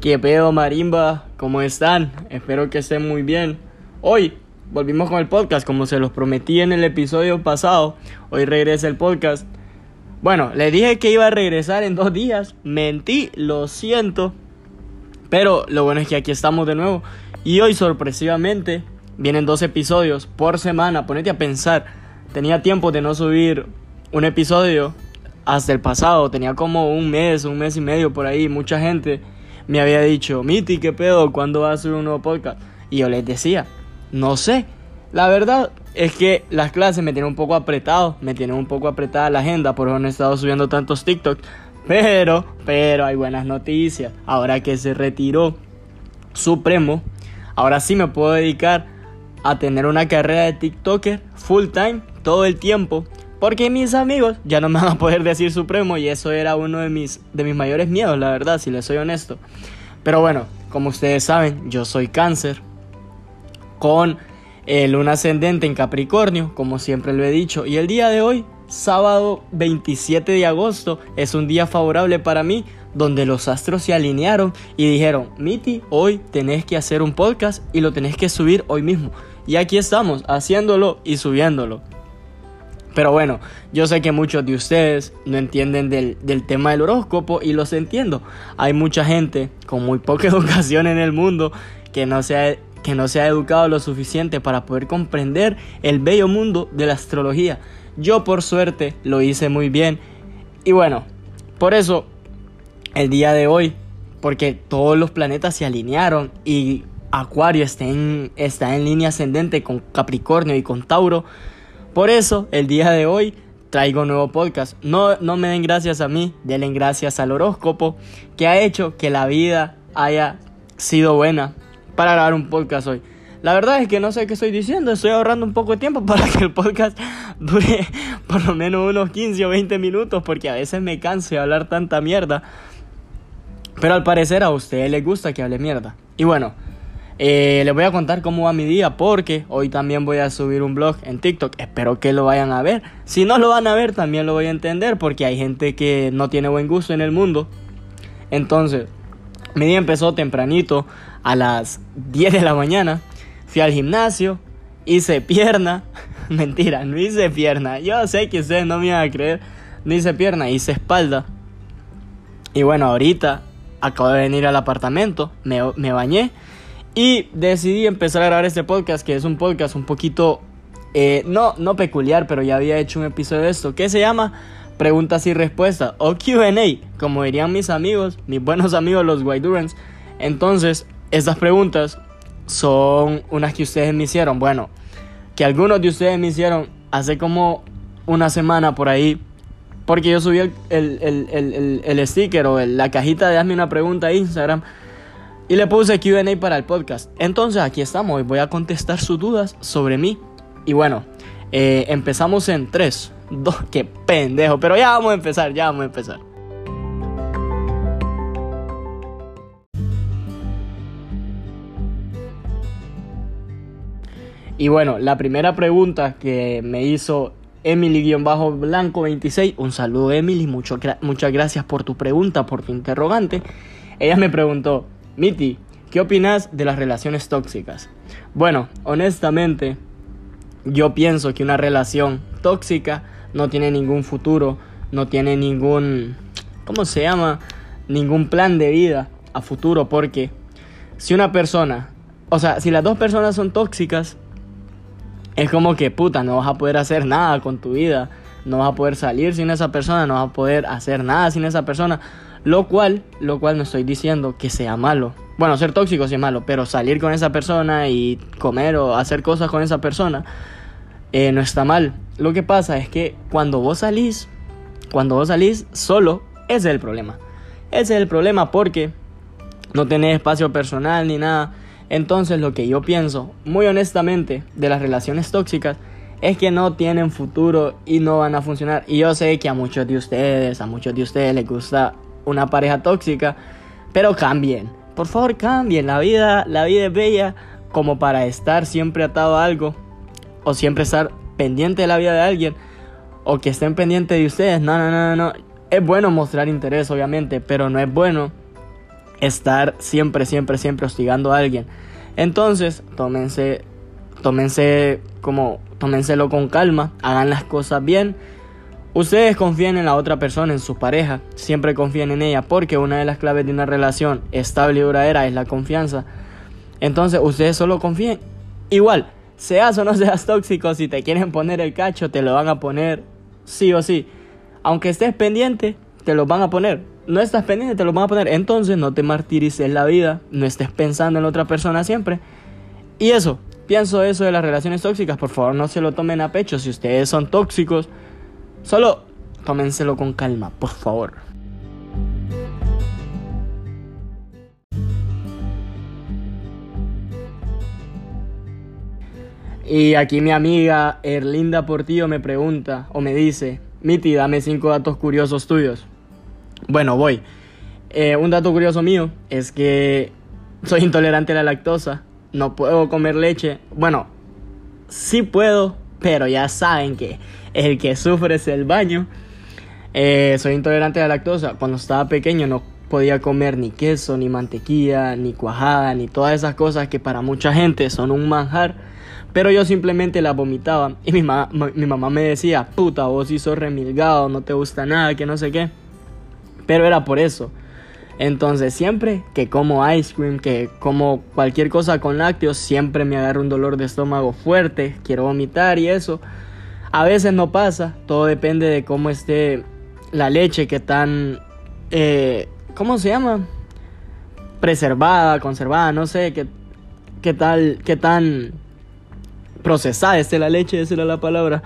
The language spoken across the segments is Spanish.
¿Qué pedo marimba? ¿Cómo están? Espero que estén muy bien. Hoy volvimos con el podcast como se los prometí en el episodio pasado. Hoy regresa el podcast. Bueno, les dije que iba a regresar en dos días. Mentí, lo siento. Pero lo bueno es que aquí estamos de nuevo. Y hoy sorpresivamente vienen dos episodios por semana. Ponete a pensar. Tenía tiempo de no subir un episodio hasta el pasado. Tenía como un mes, un mes y medio por ahí. Mucha gente me había dicho, Miti, ¿qué pedo? ¿Cuándo va a hacer un nuevo podcast? Y yo les decía, no sé. La verdad es que las clases me tienen un poco apretado, me tienen un poco apretada la agenda, por eso no he estado subiendo tantos TikToks. Pero, pero hay buenas noticias. Ahora que se retiró Supremo, ahora sí me puedo dedicar a tener una carrera de TikToker full time todo el tiempo. Porque mis amigos ya no me van a poder decir Supremo y eso era uno de mis, de mis mayores miedos, la verdad, si les soy honesto. Pero bueno, como ustedes saben, yo soy cáncer con el luna ascendente en Capricornio, como siempre lo he dicho. Y el día de hoy, sábado 27 de agosto, es un día favorable para mí donde los astros se alinearon y dijeron, Miti, hoy tenés que hacer un podcast y lo tenés que subir hoy mismo. Y aquí estamos, haciéndolo y subiéndolo. Pero bueno, yo sé que muchos de ustedes no entienden del, tema del horóscopo y los entiendo. Hay mucha gente con muy poca educación en el mundo que no se ha, que no se ha educado lo suficiente para poder comprender el bello mundo de la astrología. Yo por suerte lo hice muy bien. Y bueno, por eso el día de hoy, porque todos los planetas se alinearon y Acuario está en, está en línea ascendente con Capricornio y con Tauro, por eso, el día de hoy traigo un nuevo podcast. No, no me den gracias a mí, denle gracias al horóscopo que ha hecho que la vida haya sido buena para grabar un podcast hoy. La verdad es que no sé qué estoy diciendo, estoy ahorrando un poco de tiempo para que el podcast dure por lo menos unos 15 o 20 minutos porque a veces me canso de hablar tanta mierda. Pero al parecer a ustedes les gusta que hable mierda. Y bueno, eh, les voy a contar cómo va mi día porque hoy también voy a subir un blog en TikTok. Espero que lo vayan a ver. Si no lo van a ver, también lo voy a entender porque hay gente que no tiene buen gusto en el mundo. Entonces, mi día empezó tempranito a las 10 de la mañana. Fui al gimnasio, hice pierna. Mentira, no hice pierna. Yo sé que ustedes no me van a creer. No hice pierna, hice espalda. Y bueno, ahorita acabo de venir al apartamento, me, me bañé y decidí empezar a grabar este podcast, que es un podcast un poquito, eh, no, no peculiar, pero ya había hecho un episodio de esto, que se llama Preguntas y Respuestas, o QA, como dirían mis amigos, mis buenos amigos los White Durans. Entonces, estas preguntas son unas que ustedes me hicieron. Bueno, que algunos de ustedes me hicieron hace como una semana por ahí. Porque yo subí el, el, el sticker o la cajita de hazme una pregunta a Instagram. Y le puse QA para el podcast. Entonces aquí estamos y voy a contestar sus dudas sobre mí. Y bueno, eh, empezamos en 3, 2, qué pendejo. Pero ya vamos a empezar, ya vamos a empezar. Y bueno, la primera pregunta que me hizo Emily-Blanco26, un saludo Emily, mucho, muchas gracias por tu pregunta, por tu interrogante. Ella me preguntó, Miti, ¿qué opinas de las relaciones tóxicas? Bueno, honestamente, yo pienso que una relación tóxica no tiene ningún futuro, no tiene ningún, ¿cómo se llama? Ningún plan de vida a futuro, porque si una persona, o sea, si las dos personas son tóxicas, es como que puta, no vas a poder hacer nada con tu vida, no vas a poder salir sin esa persona, no vas a poder hacer nada sin esa persona lo cual, lo cual no estoy diciendo que sea malo. Bueno, ser tóxico sí es malo, pero salir con esa persona y comer o hacer cosas con esa persona eh, no está mal. Lo que pasa es que cuando vos salís, cuando vos salís solo, ese es el problema. Ese es el problema porque no tenés espacio personal ni nada. Entonces lo que yo pienso, muy honestamente, de las relaciones tóxicas, es que no tienen futuro y no van a funcionar. Y yo sé que a muchos de ustedes, a muchos de ustedes les gusta una pareja tóxica, pero cambien. Por favor, cambien. La vida, la vida es bella como para estar siempre atado a algo o siempre estar pendiente de la vida de alguien o que estén pendientes de ustedes. No, no, no, no. Es bueno mostrar interés, obviamente, pero no es bueno estar siempre, siempre, siempre hostigando a alguien. Entonces, tómense, tómense como, tómenselo con calma, hagan las cosas bien. Ustedes confíen en la otra persona, en su pareja, siempre confíen en ella, porque una de las claves de una relación estable y duradera es la confianza. Entonces, ustedes solo confíen. Igual, seas o no seas tóxico, si te quieren poner el cacho, te lo van a poner sí o sí. Aunque estés pendiente, te lo van a poner. No estás pendiente, te lo van a poner. Entonces no te martirices la vida, no estés pensando en la otra persona siempre. Y eso, pienso eso de las relaciones tóxicas, por favor no se lo tomen a pecho. Si ustedes son tóxicos, solo tómenselo con calma, por favor. Y aquí mi amiga Erlinda Portillo me pregunta o me dice, Miti, dame cinco datos curiosos tuyos. Bueno, voy. Eh, un dato curioso mío es que soy intolerante a la lactosa. No puedo comer leche. Bueno, sí puedo, pero ya saben que el que sufre es el baño. Eh, soy intolerante a la lactosa. Cuando estaba pequeño no podía comer ni queso, ni mantequilla, ni cuajada, ni todas esas cosas que para mucha gente son un manjar. Pero yo simplemente las vomitaba. Y mi, mi mamá me decía, puta, vos sí sos remilgado, no te gusta nada, que no sé qué. Pero era por eso. Entonces siempre que como ice cream, que como cualquier cosa con lácteos, siempre me agarra un dolor de estómago fuerte, quiero vomitar y eso. A veces no pasa, todo depende de cómo esté la leche, que tan... Eh, ¿Cómo se llama? Preservada, conservada, no sé, qué, qué tal, qué tan procesada esté la leche, esa era la palabra.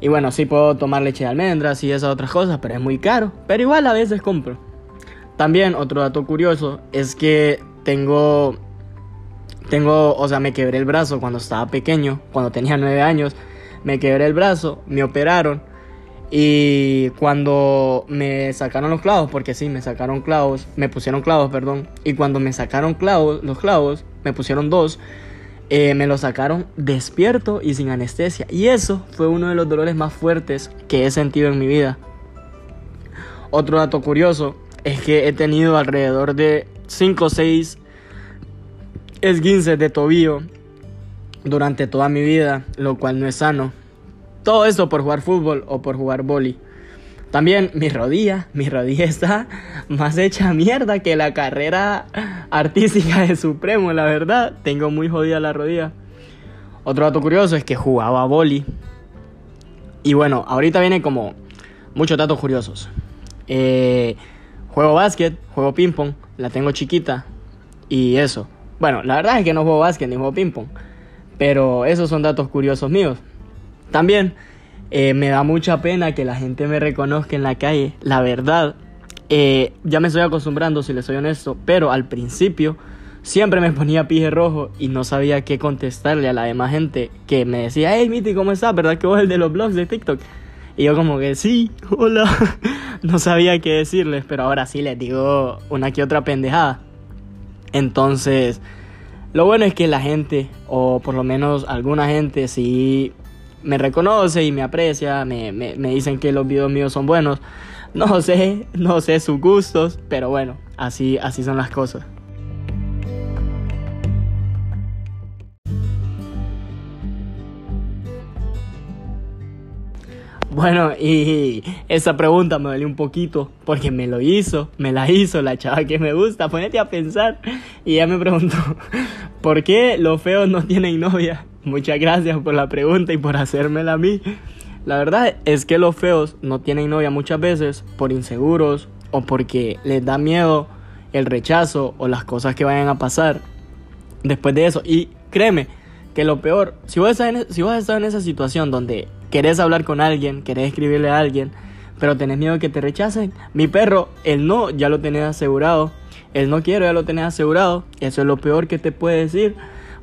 Y bueno, sí puedo tomar leche de almendras y esas otras cosas, pero es muy caro. Pero igual a veces compro. También otro dato curioso es que tengo, tengo, o sea, me quebré el brazo cuando estaba pequeño, cuando tenía 9 años. Me quebré el brazo, me operaron. Y cuando me sacaron los clavos, porque sí, me sacaron clavos, me pusieron clavos, perdón. Y cuando me sacaron clavos, los clavos, me pusieron dos. Eh, me lo sacaron despierto y sin anestesia. Y eso fue uno de los dolores más fuertes que he sentido en mi vida. Otro dato curioso es que he tenido alrededor de 5 o 6 esguinces de tobillo durante toda mi vida, lo cual no es sano. Todo eso por jugar fútbol o por jugar boli. También mi rodilla, mi rodilla está más hecha mierda que la carrera artística de Supremo, la verdad. Tengo muy jodida la rodilla. Otro dato curioso es que jugaba boli. Y bueno, ahorita viene como muchos datos curiosos. Eh, juego básquet, juego ping pong, la tengo chiquita y eso. Bueno, la verdad es que no juego básquet ni juego ping pong, pero esos son datos curiosos míos. También eh, me da mucha pena que la gente me reconozca en la calle. La verdad, eh, ya me estoy acostumbrando, si les soy honesto, pero al principio siempre me ponía pije rojo y no sabía qué contestarle a la demás gente que me decía, hey Miti, ¿cómo estás? ¿Verdad que vos el de los blogs de TikTok? Y yo como que sí, hola, no sabía qué decirles, pero ahora sí les digo una que otra pendejada. Entonces, lo bueno es que la gente, o por lo menos alguna gente, sí me reconoce y me aprecia, me, me, me, dicen que los videos míos son buenos. No sé, no sé sus gustos, pero bueno, así, así son las cosas. Bueno, y esa pregunta me dolió un poquito porque me lo hizo, me la hizo la chava que me gusta. Ponete a pensar. Y ella me preguntó, ¿por qué los feos no tienen novia? Muchas gracias por la pregunta y por hacérmela a mí. La verdad es que los feos no tienen novia muchas veces por inseguros o porque les da miedo el rechazo o las cosas que vayan a pasar después de eso. Y créeme que lo peor, si vos, estás en, estás en esa situación donde querés hablar con alguien, querés escribirle a alguien, pero tenés miedo que te rechacen. Mi perro, el no, ya lo tenés asegurado. El no quiero, ya lo tenés asegurado. Eso es lo peor que te puede decir.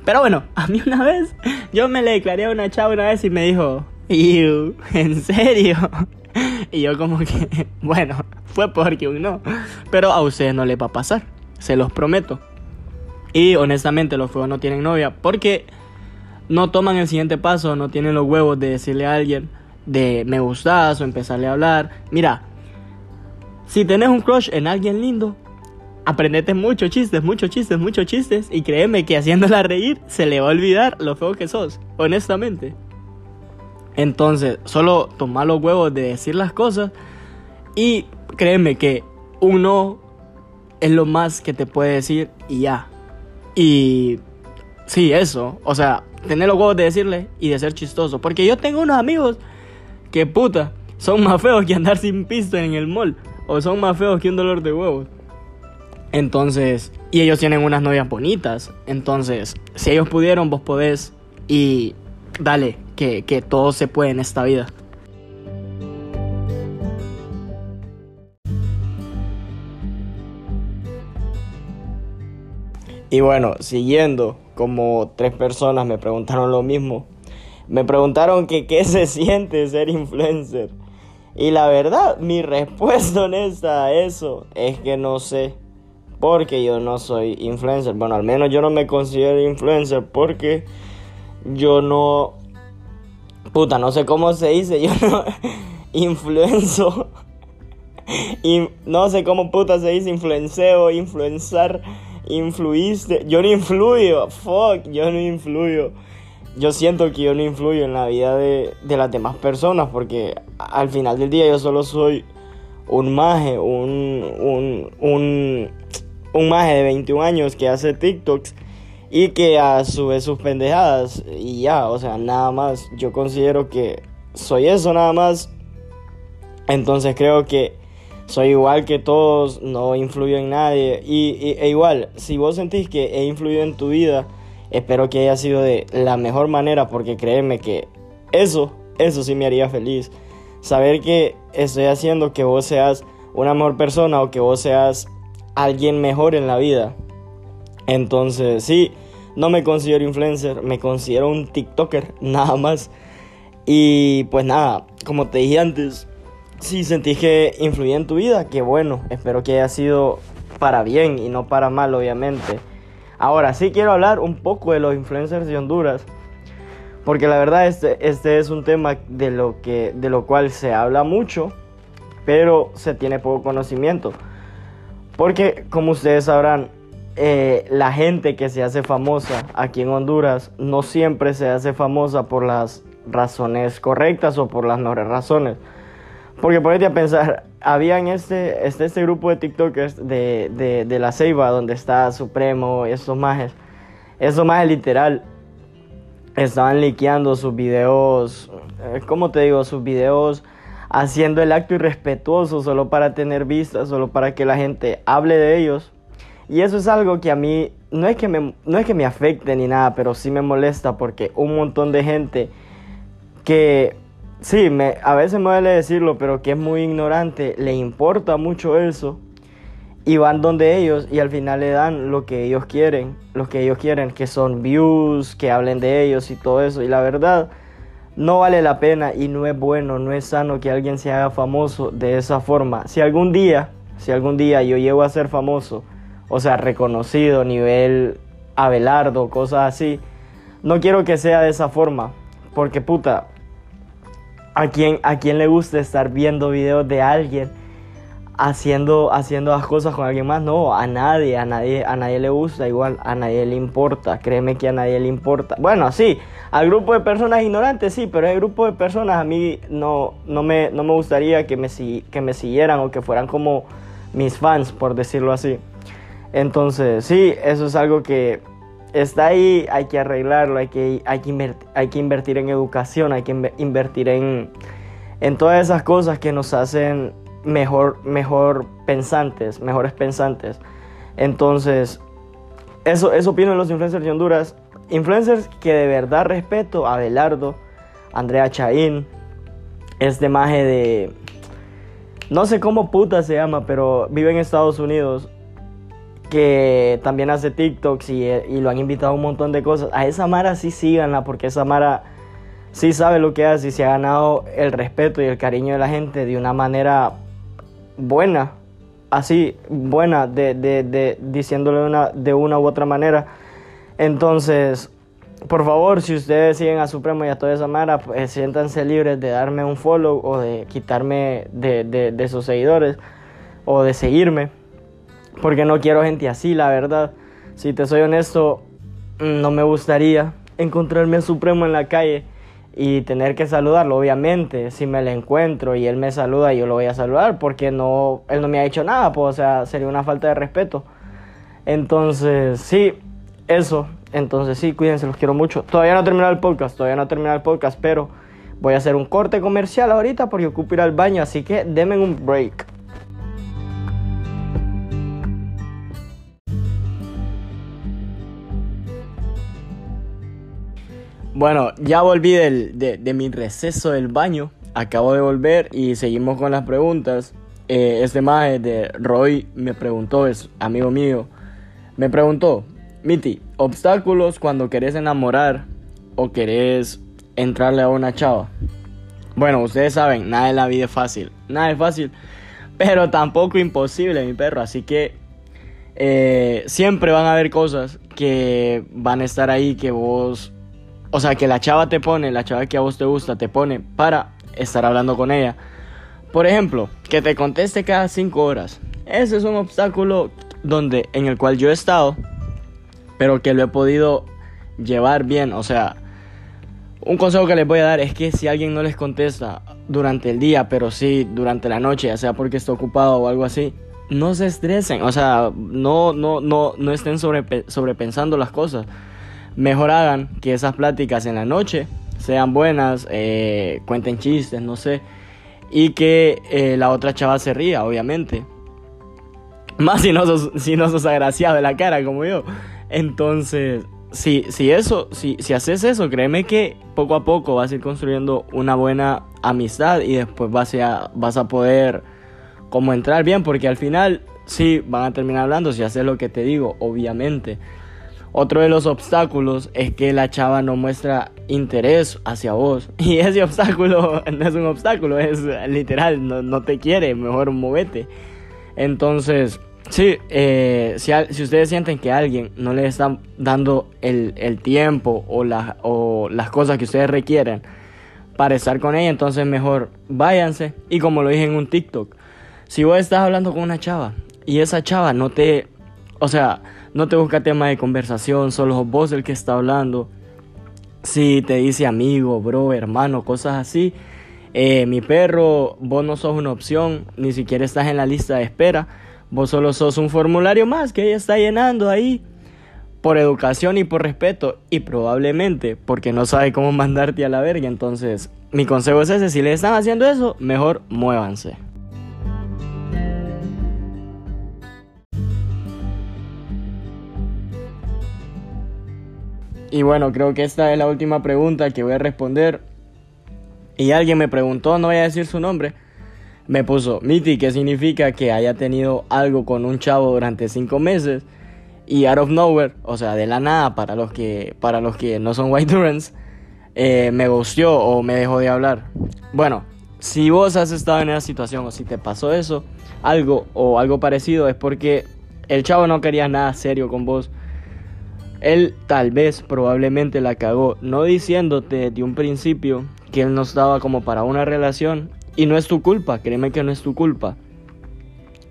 Pero bueno, a mí una vez, yo me le declaré a una chava una vez y me dijo, ¿en serio? Y yo como que, bueno, fue porque un no. Pero a ustedes no les va a pasar, se los prometo. Y honestamente los fuegos no tienen novia porque no toman el siguiente paso, no tienen los huevos de decirle a alguien de me gustas o empezarle a hablar. Mira, si tenés un crush en alguien lindo, aprendete muchos chistes, muchos chistes, muchos chistes. Y créeme que haciéndola reír se le va a olvidar lo feo que sos, honestamente. Entonces, solo toma los huevos de decir las cosas. Y créeme que uno es lo más que te puede decir y ya. Y sí, eso. O sea, tener los huevos de decirle y de ser chistoso. Porque yo tengo unos amigos que puta, son más feos que andar sin pisto en el mall. O son más feos que un dolor de huevos. Entonces, y ellos tienen unas novias bonitas. Entonces, si ellos pudieron, vos podés. Y dale, que, que todo se puede en esta vida. Y bueno, siguiendo, como tres personas me preguntaron lo mismo. Me preguntaron que qué se siente ser influencer. Y la verdad, mi respuesta honesta a eso es que no sé. Porque yo no soy influencer. Bueno, al menos yo no me considero influencer porque yo no... Puta, no sé cómo se dice. Yo no influenzo. Y no sé cómo puta se dice influenceo, influenzar, influiste. Yo no influyo. Fuck, yo no influyo yo siento que yo no influyo en la vida de, las demás personas porque al final del día yo solo soy un maje, un, un, un, un maje de 21 años que hace TikToks y que a su vez sus pendejadas y ya, o sea, nada más. Yo considero que soy eso nada más. Entonces creo que soy igual que todos, no influyo en nadie. Y, e igual, si vos sentís que he influido en tu vida, Espero que haya sido de la mejor manera porque créeme que eso, eso sí me haría feliz. Saber que estoy haciendo que vos seas una mejor persona o que vos seas alguien mejor en la vida. Entonces, sí, no me considero influencer, me considero un TikToker, nada más. Y pues nada, como te dije antes, si sentí que influí en tu vida, qué bueno, espero que haya sido para bien y no para mal, obviamente. Ahora sí quiero hablar un poco de los influencers de Honduras. Porque la verdad este, este es un tema de lo, que, de lo cual se habla mucho, pero se tiene poco conocimiento. Porque como ustedes sabrán, eh, la gente que se hace famosa aquí en Honduras no siempre se hace famosa por las razones correctas o por las mejores razones. Porque ponete a pensar, había en este, este, este grupo de TikTokers de, de, de, la Ceiba, donde está Supremo y esos majes. Esos majes literal estaban liqueando sus videos, eh, ¿cómo te digo? Sus videos haciendo el acto irrespetuoso solo para tener vistas, solo para que la gente hable de ellos. Y eso es algo que a mí no es que me, no es que me afecte ni nada, pero sí me molesta porque un montón de gente que Sí, me, a veces me duele decirlo, pero que es muy ignorante, le importa mucho eso y van donde ellos y al final le dan lo que ellos quieren, lo que ellos quieren, que son views, que hablen de ellos y todo eso. Y la verdad, no vale la pena y no es bueno, no es sano que alguien se haga famoso de esa forma. Si algún día, si algún día yo llego a ser famoso, o sea, reconocido, nivel Abelardo, cosas así, no quiero que sea de esa forma, porque puta, ¿A quién, ¿A quién le gusta estar viendo videos de alguien haciendo, haciendo las cosas con alguien más? No, a nadie, a nadie, a nadie le gusta igual, a nadie le importa, créeme que a nadie le importa. Bueno, sí, al grupo de personas ignorantes sí, pero el grupo de personas a mí no, no, me, no me gustaría que me, que me siguieran o que fueran como mis fans, por decirlo así. Entonces, sí, eso es algo que está ahí, hay que arreglarlo, hay que, hay que, invertir, hay que invertir en educación, hay que invertir en, en todas esas cosas que nos hacen mejor, mejor pensantes, mejores pensantes. Entonces, eso, eso opino de los influencers de Honduras. Influencers que de verdad respeto, Abelardo, Andrea Chaín, este maje de... No sé cómo puta se llama, pero vive en Estados Unidos que también hace TikToks y, lo han invitado a un montón de cosas. A esa Mara sí síganla porque esa Mara sí sabe lo que hace y se ha ganado el respeto y el cariño de la gente de una manera buena, así, buena, de, de, diciéndole una, de una u otra manera. Entonces, por favor, si ustedes siguen a Supremo y a toda esa Mara, pues siéntanse libres de darme un follow o de quitarme de, de sus seguidores o de seguirme Porque no quiero gente así, la verdad. Si te soy honesto, no me gustaría encontrarme al Supremo en la calle y tener que saludarlo, obviamente, si me lo encuentro y él me saluda, yo lo voy a saludar porque no, él no me ha hecho nada, pues, o sea, sería una falta de respeto. Entonces, sí, eso. Entonces, sí, cuídense, los quiero mucho. Todavía no ha el podcast, todavía no ha terminado el podcast, pero voy a hacer un corte comercial ahorita porque ocupo ir al baño, así que denme un break. Bueno, ya volví de, mi receso del baño. Acabo de volver y seguimos con las preguntas. Eh, este maje de Roy me preguntó, es amigo mío, me preguntó, Miti, obstáculos cuando querés enamorar o querés entrarle a una chava. Bueno, ustedes saben, nada en la vida es fácil, nada es fácil, pero tampoco imposible, mi perro. Así que eh, siempre van a haber cosas que van a estar ahí que vos o sea, que la chava te pone, la chava que a vos te gusta, te pone para estar hablando con ella. Por ejemplo, que te conteste cada cinco horas. Ese es un obstáculo donde, en el cual yo he estado, pero que lo he podido llevar bien. O sea, un consejo que les voy a dar es que si alguien no les contesta durante el día, pero sí durante la noche, ya sea porque está ocupado o algo así, no se estresen. O sea, no, no, no, no estén sobrepensando las cosas mejor hagan que esas pláticas en la noche sean buenas, eh, cuenten chistes, no sé, y que eh, la otra chava se ría, obviamente. Más si no sos, si no sos agraciado de la cara como yo. Entonces, si, si eso, si, si haces eso, créeme que poco a poco vas a ir construyendo una buena amistad y después vas a, vas a poder como entrar bien, porque al final sí van a terminar hablando si haces lo que te digo, obviamente. Otro de los obstáculos es que la chava no muestra interés hacia vos. Y ese obstáculo no es un obstáculo, es literal, no, te quiere, mejor movete. Entonces, sí, eh, si, si, ustedes sienten que alguien no les está dando el, tiempo o, o las cosas que ustedes requieren para estar con ella, entonces mejor váyanse. Y como lo dije en un TikTok, si vos estás hablando con una chava y esa chava no te, o sea, no te busca tema de conversación, solo vos el que está hablando. Si te dice amigo, bro, hermano, cosas así. Eh, mi perro, vos no sos una opción, ni siquiera estás en la lista de espera. Vos solo sos un formulario más que ella está llenando ahí. Por educación y por respeto. Y probablemente porque no sabe cómo mandarte a la verga. Entonces, mi consejo es ese. Si le están haciendo eso, mejor muévanse. Y bueno, creo que esta es la última pregunta que voy a responder. Y alguien me preguntó, no voy a decir su nombre. Me puso, Miti, ¿qué significa que haya tenido algo con un chavo durante cinco meses? Y out of nowhere, o sea, de la nada, para los que, para los que no son white durans, eh, me gustió o me dejó de hablar. Bueno, si vos has estado en esa situación o si te pasó eso, algo o algo parecido, es porque el chavo no quería nada serio con vos él tal vez probablemente la cagó, no diciéndote de un principio que él no estaba como para una relación y no es tu culpa, créeme que no es tu culpa.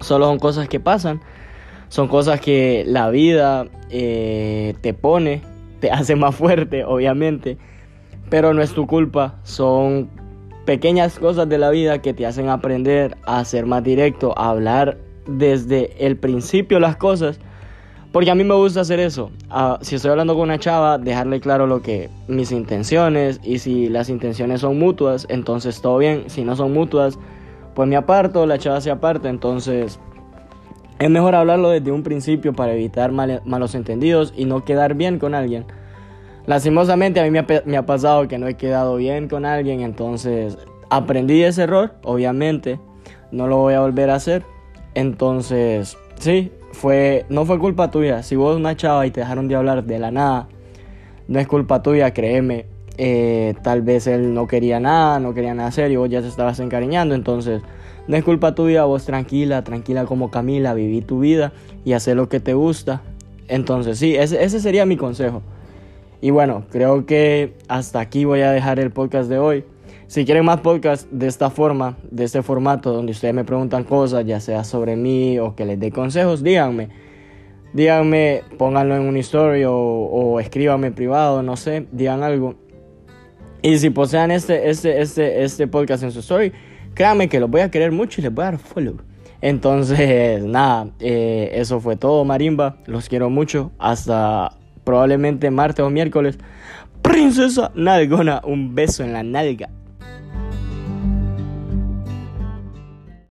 Solo son cosas que pasan, son cosas que la vida eh, te pone, te hace más fuerte, obviamente, pero no es tu culpa, son pequeñas cosas de la vida que te hacen aprender a ser más directo, a hablar desde el principio las cosas porque a mí me gusta hacer eso. Ah, si estoy hablando con una chava, dejarle claro lo que mis intenciones y si las intenciones son mutuas, entonces todo bien. Si no son mutuas, pues me aparto, la chava se aparta. Entonces es mejor hablarlo desde un principio para evitar malos entendidos y no quedar bien con alguien. Lastimosamente a mí me ha, me ha pasado que no he quedado bien con alguien, entonces aprendí ese error, obviamente. No lo voy a volver a hacer. Entonces, sí, fue, no fue culpa tuya. Si vos una chava y te dejaron de hablar de la nada, no es culpa tuya, créeme. Eh, tal vez él no quería nada, no quería nada serio, vos ya te estabas encariñando, entonces no es culpa tuya, vos tranquila, tranquila como Camila, viví tu vida y hacer lo que te gusta. Entonces sí, ese, ese sería mi consejo. Y bueno, creo que hasta aquí voy a dejar el podcast de hoy. Si quieren más podcasts de esta forma, de este formato, donde ustedes me preguntan cosas, ya sea sobre mí o que les dé consejos, díganme. Díganme, pónganlo en un story o, o escríbanme privado, no sé, digan algo. Y si posean este, este, este, este podcast en su story, créanme que los voy a querer mucho y les voy a dar follow. Entonces, nada, eh, eso fue todo, Marimba. Los quiero mucho. Hasta probablemente martes o miércoles. Princesa Nalgona, un beso en la nalga.